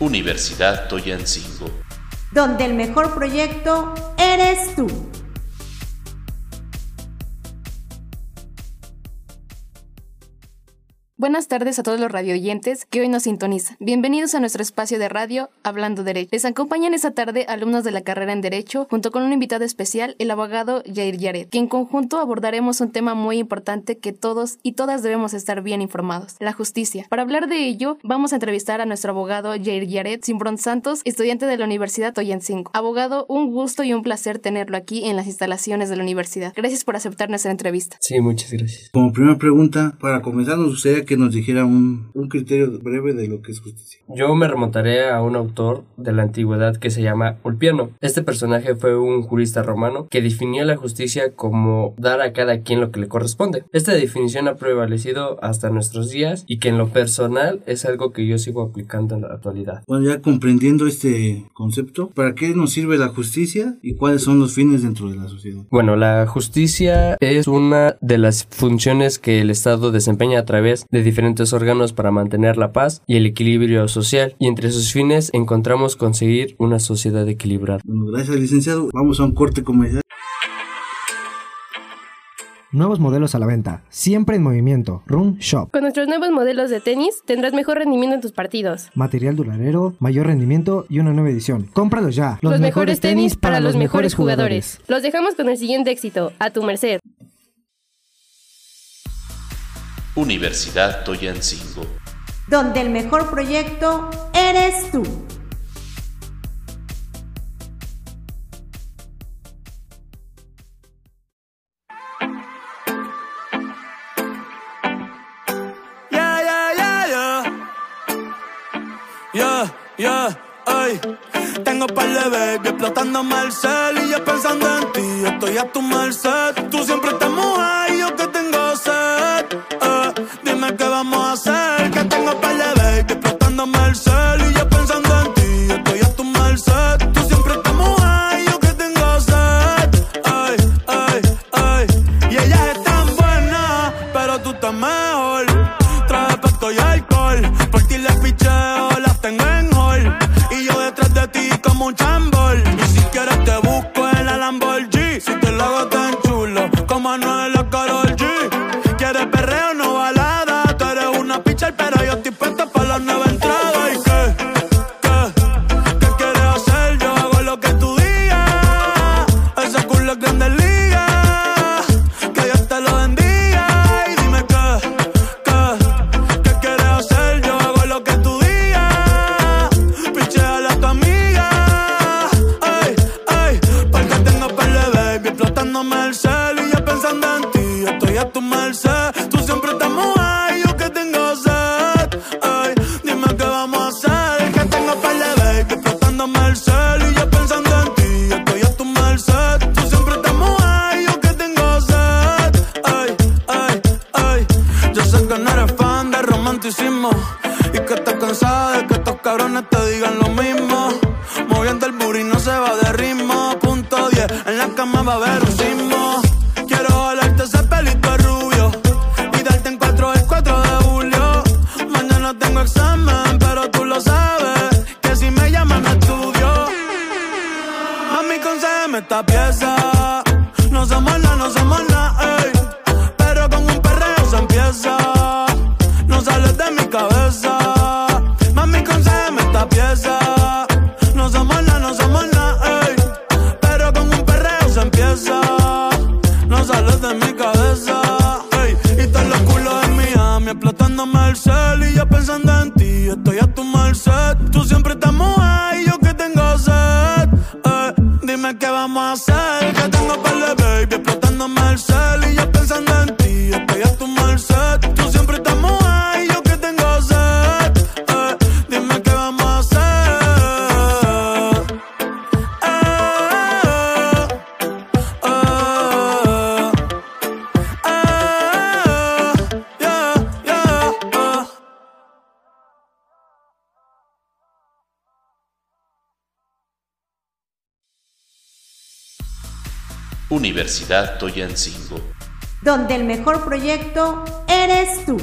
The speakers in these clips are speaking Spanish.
Universidad Toyancingo. Donde el mejor proyecto eres tú. Buenas tardes a todos los radioyentes que hoy nos sintonizan. Bienvenidos a nuestro espacio de radio Hablando Derecho. Les acompañan esta tarde alumnos de la carrera en Derecho, junto con un invitado especial, el abogado Jair Yaret, que en conjunto abordaremos un tema muy importante que todos y todas debemos estar bien informados, la justicia. Para hablar de ello, vamos a entrevistar a nuestro abogado Jair Yaret Simbrón Santos, estudiante de la Universidad Toyancingo. Abogado, un gusto y un placer tenerlo aquí en las instalaciones de la universidad. Gracias por aceptar nuestra entrevista. Sí, muchas gracias. Como primera pregunta, para comenzar, nos gustaría que que nos dijera un, un criterio breve de lo que es justicia. Yo me remontaré a un autor de la antigüedad que se llama Ulpiano. Este personaje fue un jurista romano que definió la justicia como dar a cada quien lo que le corresponde. Esta definición ha prevalecido hasta nuestros días y que en lo personal es algo que yo sigo aplicando en la actualidad. Bueno, ya comprendiendo este concepto, ¿para qué nos sirve la justicia y cuáles son los fines dentro de la sociedad? Bueno, la justicia es una de las funciones que el Estado desempeña a través de diferentes órganos para mantener la paz y el equilibrio social, y entre sus fines encontramos conseguir una sociedad equilibrada. Gracias, licenciado. Vamos a un corte comercial. Nuevos modelos a la venta, siempre en movimiento. Room Shop. Con nuestros nuevos modelos de tenis tendrás mejor rendimiento en tus partidos. Material duradero, mayor rendimiento y una nueva edición. Cómpralos ya. Los, mejores, tenis para, los mejores jugadores. Los dejamos con el siguiente éxito, a tu merced. Universidad Toyancingo. Donde el mejor proyecto eres tú. Yeah, yeah, yeah, yeah. Yeah, yeah, ay. Tengo par de baby explotando Marcel y yo pensando en ti. Estoy a tu merced. Tú siempre estás mujer y En la cama va a haber un estoy a tu merced. Tú siempre estás mojada y yo que tengo sed. Eh, dime qué vamos a hacer. Universidad Toyancingo. Donde el mejor proyecto eres tú.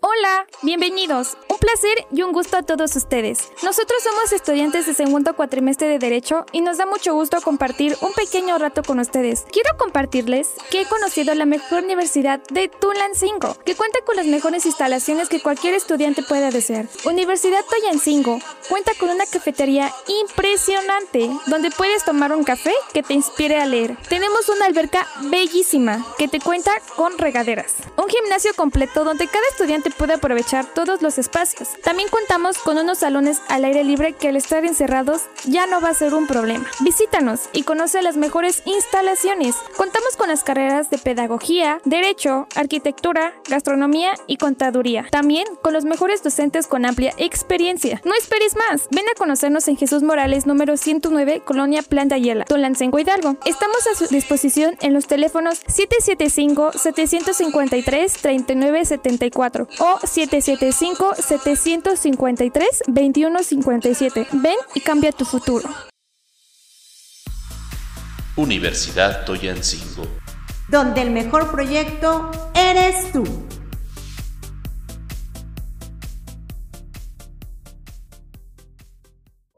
Hola, bienvenidos. Un placer y un gusto a todos ustedes. Nosotros somos estudiantes de segundo cuatrimestre de Derecho y nos da mucho gusto compartir un pequeño rato con ustedes. Quiero compartirles que he conocido la mejor universidad de Tulancingo, que cuenta con las mejores instalaciones que cualquier estudiante pueda desear. Universidad Toyancingo cuenta con una cafetería impresionante donde puedes tomar un café que te inspire a leer. Tenemos una alberca bellísima que te cuenta con regaderas. Un gimnasio completo donde cada estudiante puede aprovechar todos los espacios. También contamos con unos salones al aire libre que al estar encerrados ya no va a ser un problema. Visítanos y conoce las mejores instalaciones. Contamos con las carreras de pedagogía, derecho, arquitectura, gastronomía y contaduría. También con los mejores docentes con amplia experiencia. No esperes más. Ven a conocernos en Jesús Morales número 109, Colonia Plan de Ayala, Tolancengo Hidalgo. Estamos a su disposición en los teléfonos 775 753 3974 o 775-753-2157. Ven y cambia tu futuro. Universidad Toyancingo. Donde el mejor proyecto eres tú.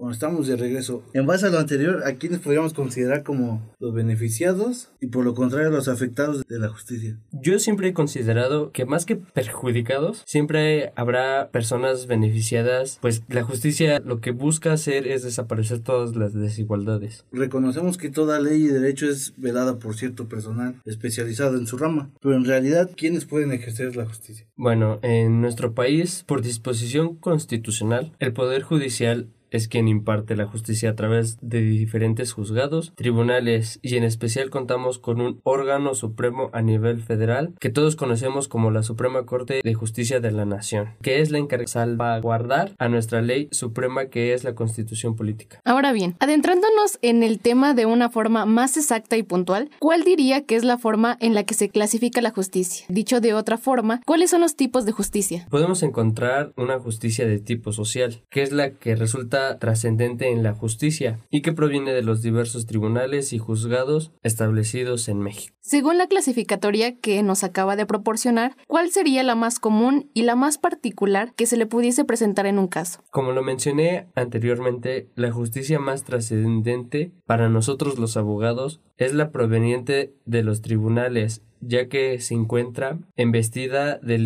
Bueno, estamos de regreso. En base a lo anterior, ¿a quiénes podríamos considerar como los beneficiados y por lo contrario los afectados de la justicia? Yo siempre he considerado que más que perjudicados, siempre habrá personas beneficiadas, pues la justicia lo que busca hacer es desaparecer todas las desigualdades. Reconocemos que toda ley y derecho es velada por cierto personal especializado en su rama, pero en realidad, ¿quiénes pueden ejercer la justicia? Bueno, en nuestro país, por disposición constitucional, el Poder Judicial es quien imparte la justicia a través de diferentes juzgados, tribunales y en especial contamos con un órgano supremo a nivel federal que todos conocemos como la Suprema Corte de Justicia de la Nación, que es la encargada de salvaguardar a nuestra ley suprema que es la Constitución Política. Ahora bien, adentrándonos en el tema de una forma más exacta y puntual, ¿cuál diría que es la forma en la que se clasifica la justicia? Dicho de otra forma, ¿cuáles son los tipos de justicia? Podemos encontrar una justicia de tipo social, que es la que resulta trascendente en la justicia y que proviene de los diversos tribunales y juzgados establecidos en México. Según la clasificatoria que nos acaba de proporcionar, ¿cuál sería la más común y la más particular que se le pudiese presentar en un caso? Como lo mencioné anteriormente, la justicia más trascendente para nosotros los abogados es la proveniente de los tribunales ya que se encuentra embestida de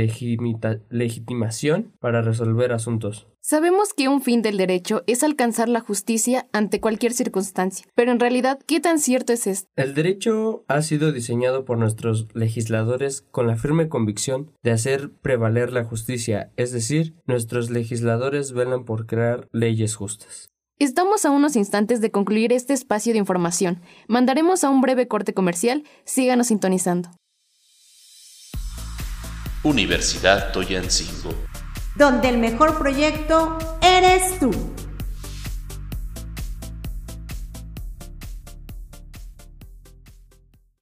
legitimación para resolver asuntos. Sabemos que un fin del derecho es alcanzar la justicia ante cualquier circunstancia, pero en realidad, ¿qué tan cierto es esto? El derecho ha sido diseñado por nuestros legisladores con la firme convicción de hacer prevaler la justicia, es decir, nuestros legisladores velan por crear leyes justas. Estamos a unos instantes de concluir este espacio de información. Mandaremos a un breve corte comercial. Síganos sintonizando. Universidad Toyancingo. Donde el mejor proyecto eres tú.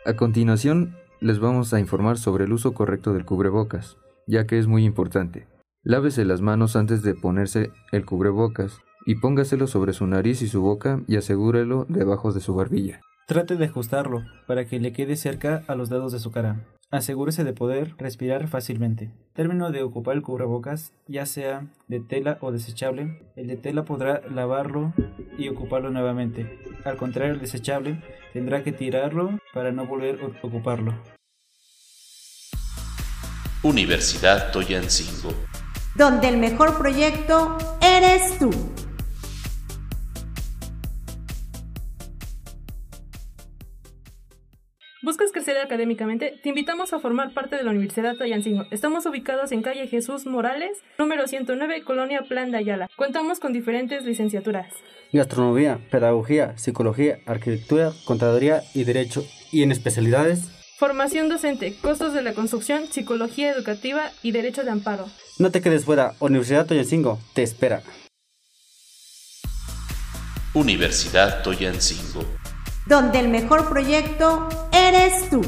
A continuación, les vamos a informar sobre el uso correcto del cubrebocas, ya que es muy importante. Lávese las manos antes de ponerse el cubrebocas y póngaselo sobre su nariz y su boca y asegúrelo debajo de su barbilla. Trate de ajustarlo para que le quede cerca a los dedos de su cara. Asegúrese de poder respirar fácilmente. Término de ocupar el cubrebocas, ya sea de tela o desechable, el de tela podrá lavarlo y ocuparlo nuevamente. Al contrario, el desechable tendrá que tirarlo para no volver a ocuparlo. Universidad Toyancingo. Donde el mejor proyecto eres tú. ¿Buscas crecer académicamente? Te invitamos a formar parte de la Universidad Toyancingo. Estamos ubicados en calle Jesús Morales, número 109, Colonia Plan de Ayala. Contamos con diferentes licenciaturas. Gastronomía, pedagogía, psicología, arquitectura, contaduría y derecho. ¿Y en especialidades? Formación docente, costos de la construcción, psicología educativa y derecho de amparo. No te quedes fuera, Universidad Toyancingo te espera. Universidad Toyancingo. Donde el mejor proyecto eres tú.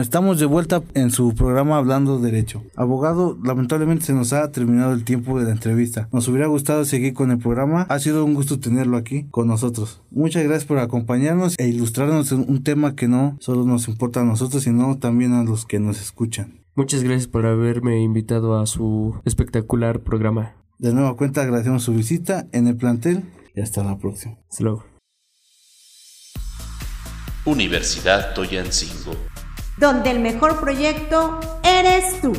estamos de vuelta en su programa Hablando Derecho. Abogado, lamentablemente se nos ha terminado el tiempo de la entrevista. Nos hubiera gustado seguir con el programa. Ha sido un gusto tenerlo aquí con nosotros. Muchas gracias por acompañarnos e ilustrarnos en un tema que no solo nos importa a nosotros, sino también a los que nos escuchan. Muchas gracias por haberme invitado a su espectacular programa. De nueva cuenta agradecemos su visita en el plantel y hasta la próxima. Hasta luego. Universidad Toyancingo. Donde el mejor proyecto eres tú.